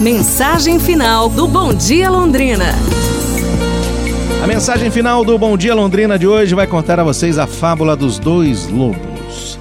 Mensagem final do Bom Dia Londrina. A mensagem final do Bom Dia Londrina de hoje vai contar a vocês a fábula dos dois lobos.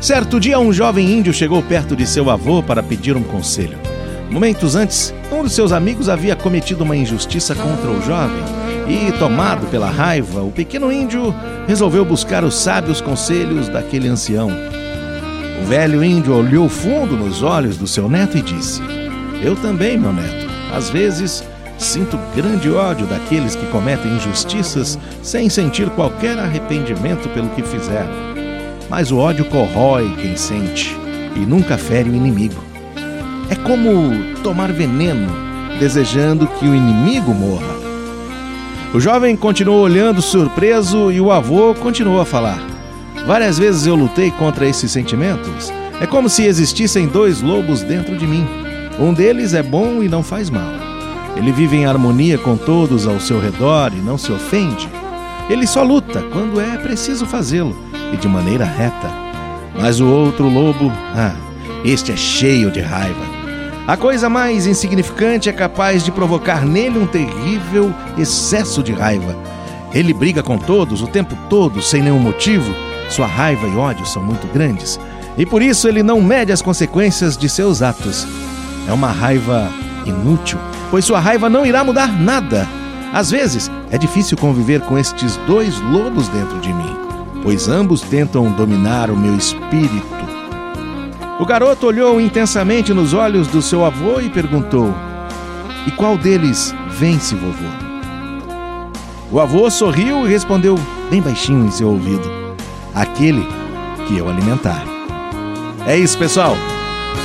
Certo dia, um jovem índio chegou perto de seu avô para pedir um conselho. Momentos antes, um dos seus amigos havia cometido uma injustiça contra o jovem e, tomado pela raiva, o pequeno índio resolveu buscar os sábios conselhos daquele ancião. O velho índio olhou fundo nos olhos do seu neto e disse: Eu também, meu neto. Às vezes sinto grande ódio daqueles que cometem injustiças sem sentir qualquer arrependimento pelo que fizeram. Mas o ódio corrói quem sente e nunca fere o inimigo. É como tomar veneno, desejando que o inimigo morra. O jovem continuou olhando surpreso e o avô continuou a falar. Várias vezes eu lutei contra esses sentimentos. É como se existissem dois lobos dentro de mim. Um deles é bom e não faz mal. Ele vive em harmonia com todos ao seu redor e não se ofende. Ele só luta quando é preciso fazê-lo e de maneira reta. Mas o outro lobo, ah, este é cheio de raiva. A coisa mais insignificante é capaz de provocar nele um terrível excesso de raiva. Ele briga com todos o tempo todo, sem nenhum motivo, sua raiva e ódio são muito grandes e por isso ele não mede as consequências de seus atos. É uma raiva inútil, pois sua raiva não irá mudar nada. Às vezes, é difícil conviver com estes dois lobos dentro de mim, pois ambos tentam dominar o meu espírito. O garoto olhou intensamente nos olhos do seu avô e perguntou: E qual deles vence, vovô? O avô sorriu e respondeu bem baixinho em seu ouvido: aquele que eu alimentar. É isso, pessoal.